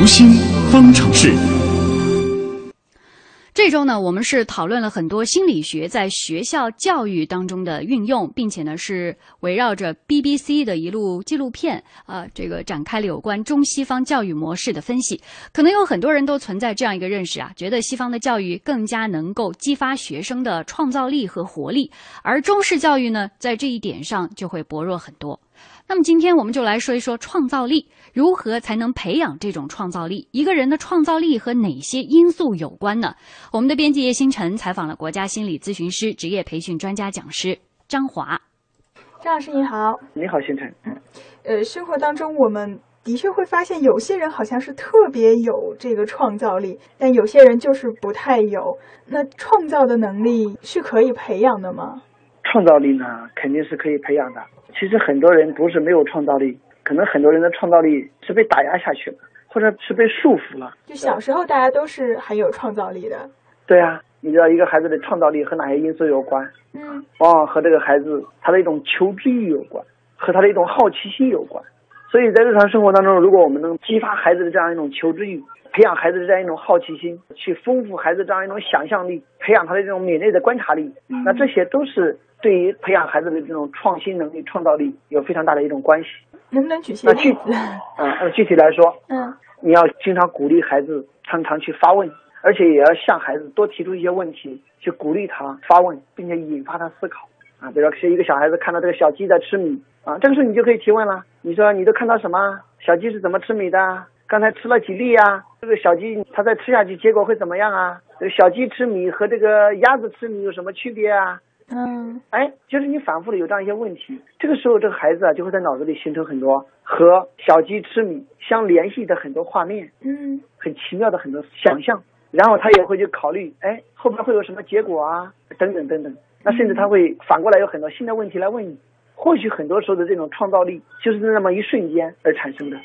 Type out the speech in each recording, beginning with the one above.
读心方程式。这周呢，我们是讨论了很多心理学在学校教育当中的运用，并且呢是围绕着 BBC 的一路纪录片，呃，这个展开了有关中西方教育模式的分析。可能有很多人都存在这样一个认识啊，觉得西方的教育更加能够激发学生的创造力和活力，而中式教育呢，在这一点上就会薄弱很多。那么今天我们就来说一说创造力，如何才能培养这种创造力？一个人的创造力和哪些因素有关呢？我们的编辑叶星辰采访了国家心理咨询师、职业培训专家讲师张华。张老师你好，你好星辰。嗯，呃，生活当中我们的确会发现，有些人好像是特别有这个创造力，但有些人就是不太有。那创造的能力是可以培养的吗？创造力呢，肯定是可以培养的。其实很多人不是没有创造力，可能很多人的创造力是被打压下去了，或者是被束缚了。就小时候大家都是很有创造力的。对啊，你知道一个孩子的创造力和哪些因素有关？嗯，往往和这个孩子他的一种求知欲有关，和他的一种好奇心有关。所以在日常生活当中，如果我们能激发孩子的这样一种求知欲，培养孩子的这样一种好奇心，去丰富孩子这样一种想象力，培养他的这种敏锐的观察力，那这些都是。对于培养孩子的这种创新能力、创造力有非常大的一种关系。能不能举些例子？嗯，那具体来说，嗯，你要经常鼓励孩子常常去发问，而且也要向孩子多提出一些问题，去鼓励他发问，并且引发他思考。啊，比如说，一个小孩子看到这个小鸡在吃米，啊，这个时候你就可以提问了。你说你都看到什么？小鸡是怎么吃米的？刚才吃了几粒呀？这个小鸡它再吃下去，结果会怎么样啊？这个小鸡吃米和这个鸭子吃米有什么区别啊？嗯，哎，就是你反复的有这样一些问题，这个时候这个孩子啊就会在脑子里形成很多和小鸡吃米相联系的很多画面，嗯，很奇妙的很多想象，然后他也会去考虑，哎，后边会有什么结果啊，等等等等。那甚至他会反过来有很多新的问题来问你，或许很多时候的这种创造力就是那么一瞬间而产生的。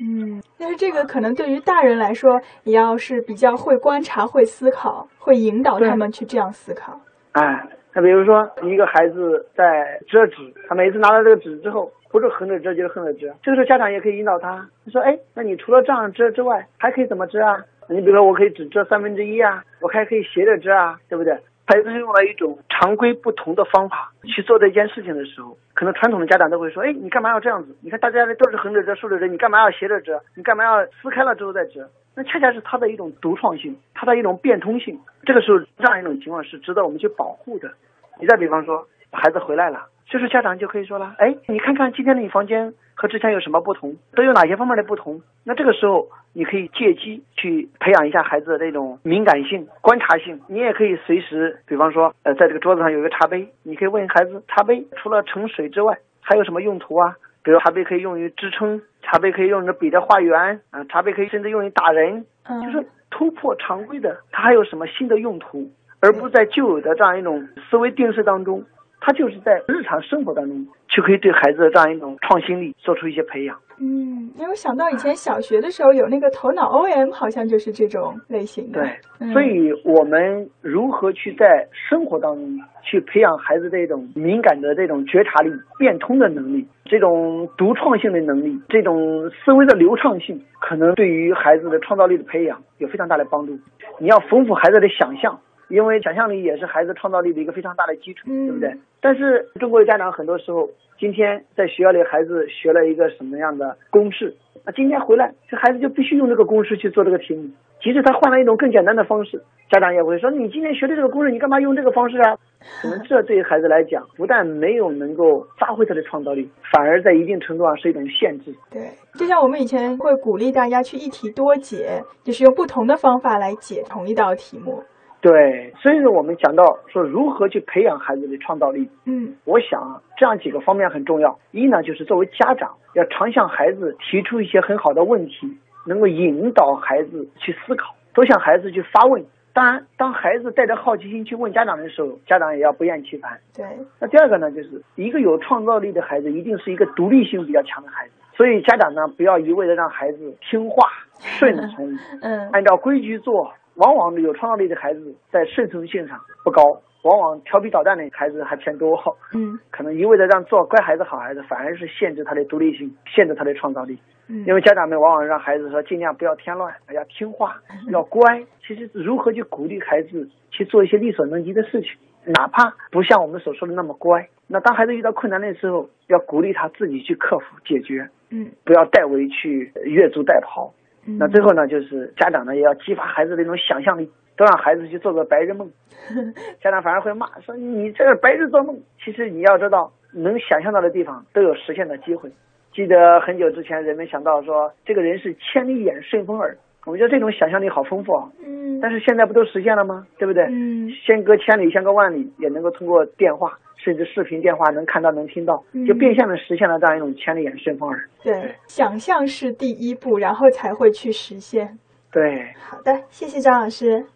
嗯，但是这个可能对于大人来说，也要是比较会观察、会思考、会引导他们去这样思考。哎。那比如说，一个孩子在折纸，他每次拿到这个纸之后，不是横着折就是横着折。这个时候家长也可以引导他，他说：“哎，那你除了这样折之外，还可以怎么折啊？你比如说，我可以只折三分之一啊，我还可以斜着折啊，对不对？”他就是用了一种常规不同的方法去做这件事情的时候，可能传统的家长都会说：“哎，你干嘛要这样子？你看大家都是横着折、竖着折，你干嘛要斜着折？你干嘛要撕开了之后再折？”那恰恰是他的一种独创性，他的一种变通性。这个时候，这样一种情况是值得我们去保护的。你再比方说，孩子回来了，这时候家长就可以说了：“哎，你看看今天的你房间和之前有什么不同？都有哪些方面的不同？”那这个时候，你可以借机去培养一下孩子的这种敏感性、观察性。你也可以随时，比方说，呃，在这个桌子上有一个茶杯，你可以问孩子：茶杯除了盛水之外，还有什么用途啊？比如茶杯可以用于支撑，茶杯可以用着笔的画圆啊，茶杯可以甚至用于打人，就是突破常规的，它还有什么新的用途？而不在旧有的这样一种思维定式当中，他就是在日常生活当中就可以对孩子的这样一种创新力做出一些培养。嗯，没有想到以前小学的时候有那个头脑 OM，好像就是这种类型的。对，所以我们如何去在生活当中去培养孩子这种敏感的这种觉察力、变通的能力、这种独创性的能力、这种思维的流畅性，可能对于孩子的创造力的培养有非常大的帮助。你要丰富孩子的想象。因为想象力也是孩子创造力的一个非常大的基础，对不对？但是中国的家长很多时候，今天在学校里孩子学了一个什么样的公式，那今天回来这孩子就必须用这个公式去做这个题目，即使他换了一种更简单的方式，家长也会说你今天学的这个公式，你干嘛用这个方式啊？可能这对于孩子来讲，不但没有能够发挥他的创造力，反而在一定程度上是一种限制。对，就像我们以前会鼓励大家去一题多解，就是用不同的方法来解同一道题目。对，所以说我们讲到说如何去培养孩子的创造力，嗯，我想这样几个方面很重要。一呢，就是作为家长要常向孩子提出一些很好的问题，能够引导孩子去思考，多向孩子去发问。当然，当孩子带着好奇心去问家长的时候，家长也要不厌其烦。对。那第二个呢，就是一个有创造力的孩子，一定是一个独立性比较强的孩子。所以家长呢，不要一味的让孩子听话、顺从，嗯，按照规矩做。往往有创造力的孩子在顺从性上不高，往往调皮捣蛋的孩子还偏多。嗯，可能一味的让做乖孩子、好孩子，反而是限制他的独立性，限制他的创造力。嗯因为家长们往往让孩子说尽量不要添乱，要听话，要乖。其实如何去鼓励孩子去做一些力所能及的事情，哪怕不像我们所说的那么乖，那当孩子遇到困难的时候，要鼓励他自己去克服解决，嗯不要代为去越俎代庖。嗯，那最后呢，就是家长呢也要激发孩子的一种想象力，都让孩子去做个白日梦。家长反而会骂说你这是白日做梦。其实你要知道，能想象到的地方都有实现的机会。记得很久之前，人们想到说这个人是千里眼顺风耳，我觉得这种想象力好丰富啊。嗯，但是现在不都实现了吗？对不对？嗯相隔千里，相隔万里，也能够通过电话甚至视频电话能看到、能听到嗯，就变相的实现了这样一种千里眼顺风耳。对，想象是第一步，然后才会去实现。对，好的，谢谢张老师。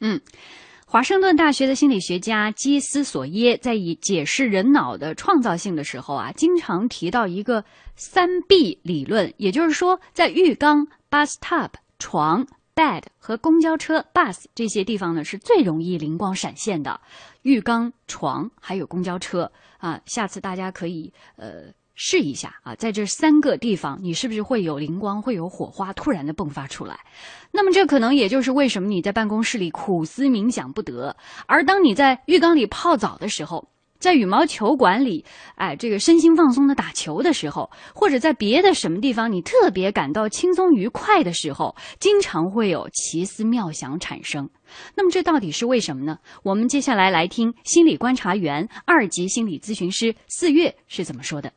嗯，华盛顿大学的心理学家基斯索耶在以解释人脑的创造性的时候啊，经常提到一个三 B 理论，也就是说，在浴缸、bathtub、床、bed 和公交车 bus 这些地方呢，是最容易灵光闪现的。浴缸、床还有公交车啊，下次大家可以呃。试一下啊，在这三个地方，你是不是会有灵光，会有火花突然的迸发出来？那么这可能也就是为什么你在办公室里苦思冥想不得，而当你在浴缸里泡澡的时候，在羽毛球馆里，哎，这个身心放松的打球的时候，或者在别的什么地方你特别感到轻松愉快的时候，经常会有奇思妙想产生。那么这到底是为什么呢？我们接下来来听心理观察员、二级心理咨询师四月是怎么说的。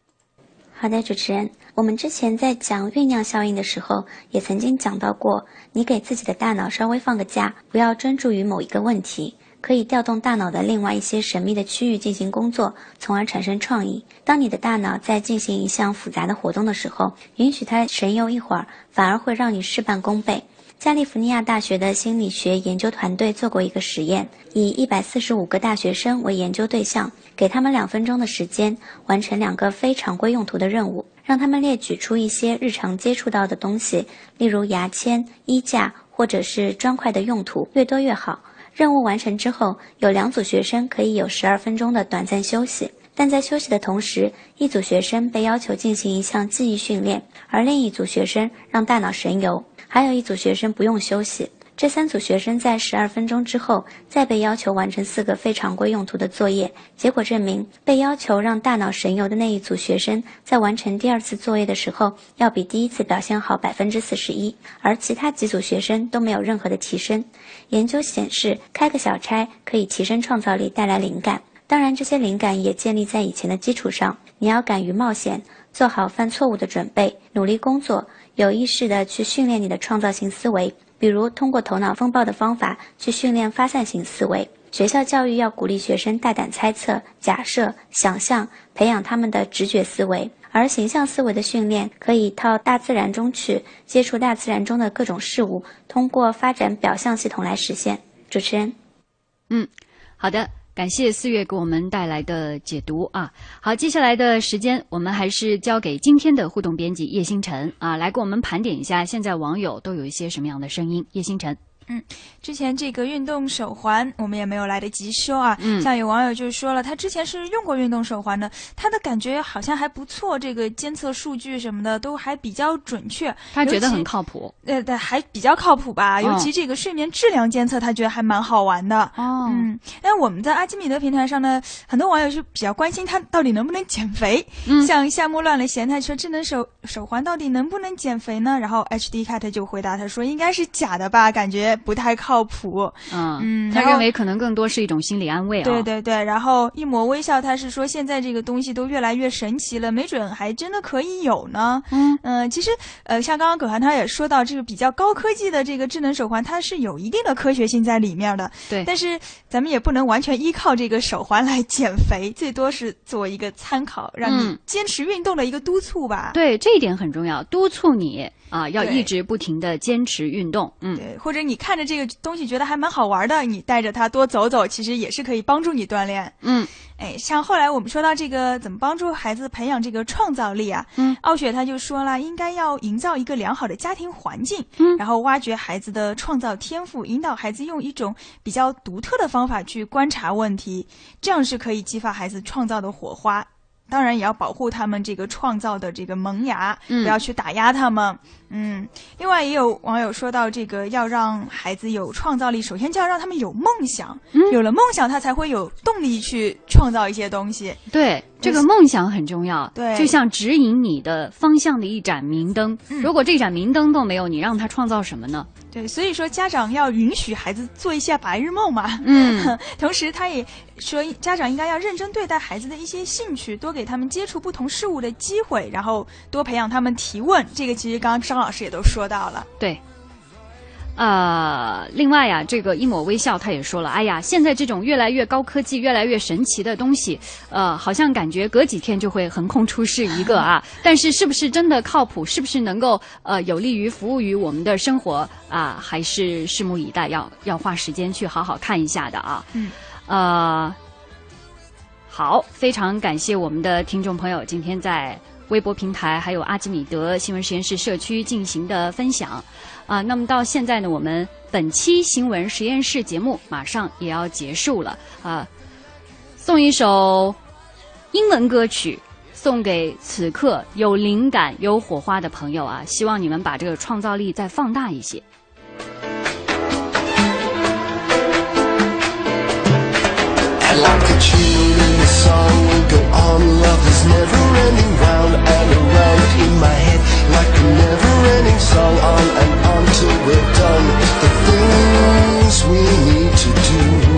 好的，主持人，我们之前在讲酝酿效应的时候，也曾经讲到过，你给自己的大脑稍微放个假，不要专注于某一个问题，可以调动大脑的另外一些神秘的区域进行工作，从而产生创意。当你的大脑在进行一项复杂的活动的时候，允许它神游一会儿，反而会让你事半功倍。加利福尼亚大学的心理学研究团队做过一个实验，以一百四十五个大学生为研究对象，给他们两分钟的时间，完成两个非常规用途的任务，让他们列举出一些日常接触到的东西，例如牙签、衣架或者是砖块的用途，越多越好。任务完成之后，有两组学生可以有十二分钟的短暂休息。但在休息的同时，一组学生被要求进行一项记忆训练，而另一组学生让大脑神游，还有一组学生不用休息。这三组学生在十二分钟之后再被要求完成四个非常规用途的作业。结果证明，被要求让大脑神游的那一组学生在完成第二次作业的时候，要比第一次表现好百分之四十一，而其他几组学生都没有任何的提升。研究显示，开个小差可以提升创造力，带来灵感。当然，这些灵感也建立在以前的基础上。你要敢于冒险，做好犯错误的准备，努力工作，有意识地去训练你的创造性思维。比如，通过头脑风暴的方法去训练发散型思维。学校教育要鼓励学生大胆猜测、假设、想象，培养他们的直觉思维。而形象思维的训练可以到大自然中去，接触大自然中的各种事物，通过发展表象系统来实现。主持人，嗯，好的。感谢四月给我们带来的解读啊！好，接下来的时间我们还是交给今天的互动编辑叶星辰啊，来给我们盘点一下现在网友都有一些什么样的声音。叶星辰。嗯，之前这个运动手环我们也没有来得及说啊。嗯，像有网友就说了，他之前是用过运动手环的，他的感觉好像还不错，这个监测数据什么的都还比较准确，他觉得很靠谱。呃，对，还比较靠谱吧。尤其这个睡眠质量监测，他觉得还蛮好玩的。哦，嗯，那我们在阿基米德平台上呢，很多网友是比较关心他到底能不能减肥。嗯，像夏末乱了闲，他说智能手手环到底能不能减肥呢？然后 HD cat 就回答他说，应该是假的吧，感觉。不太靠谱，嗯嗯，他认为可能更多是一种心理安慰啊。对对对，然后一抹微笑，他是说现在这个东西都越来越神奇了，没准还真的可以有呢。嗯嗯、呃，其实呃，像刚刚葛涵他也说到，这个比较高科技的这个智能手环，它是有一定的科学性在里面的。对，但是咱们也不能完全依靠这个手环来减肥，最多是做一个参考，让你坚持运动的一个督促吧。嗯、对，这一点很重要，督促你。啊，要一直不停的坚持运动，嗯，对，或者你看着这个东西觉得还蛮好玩的，你带着它多走走，其实也是可以帮助你锻炼，嗯，哎，像后来我们说到这个怎么帮助孩子培养这个创造力啊，嗯，傲雪他就说了，应该要营造一个良好的家庭环境，嗯，然后挖掘孩子的创造天赋，引导孩子用一种比较独特的方法去观察问题，这样是可以激发孩子创造的火花。当然也要保护他们这个创造的这个萌芽，嗯。不要去打压他们。嗯，另外也有网友说到，这个要让孩子有创造力，首先就要让他们有梦想，嗯有了梦想，他才会有动力去创造一些东西。对，这个梦想很重要，对就像指引你的方向的一盏明灯。嗯如果这盏明灯都没有，你让他创造什么呢？对，所以说家长要允许孩子做一下白日梦嘛。嗯，同时，他也说，家长应该要认真对待孩子的一些兴趣，多给他们接触不同事物的机会，然后多培养他们提问。这个其实刚刚张老师也都说到了。对。呃，另外呀，这个一抹微笑他也说了，哎呀，现在这种越来越高科技、越来越神奇的东西，呃，好像感觉隔几天就会横空出世一个啊。但是是不是真的靠谱？是不是能够呃有利于服务于我们的生活啊？还是拭目以待，要要花时间去好好看一下的啊。嗯，呃，好，非常感谢我们的听众朋友今天在微博平台，还有阿基米德新闻实验室社区进行的分享。啊，那么到现在呢，我们本期新闻实验室节目马上也要结束了啊，送一首英文歌曲。送给此刻有灵感、有火花的朋友啊，希望你们把这个创造力再放大一些。I like a in the song, in my head Like a never-ending song on and on till we're done. The things we need to do.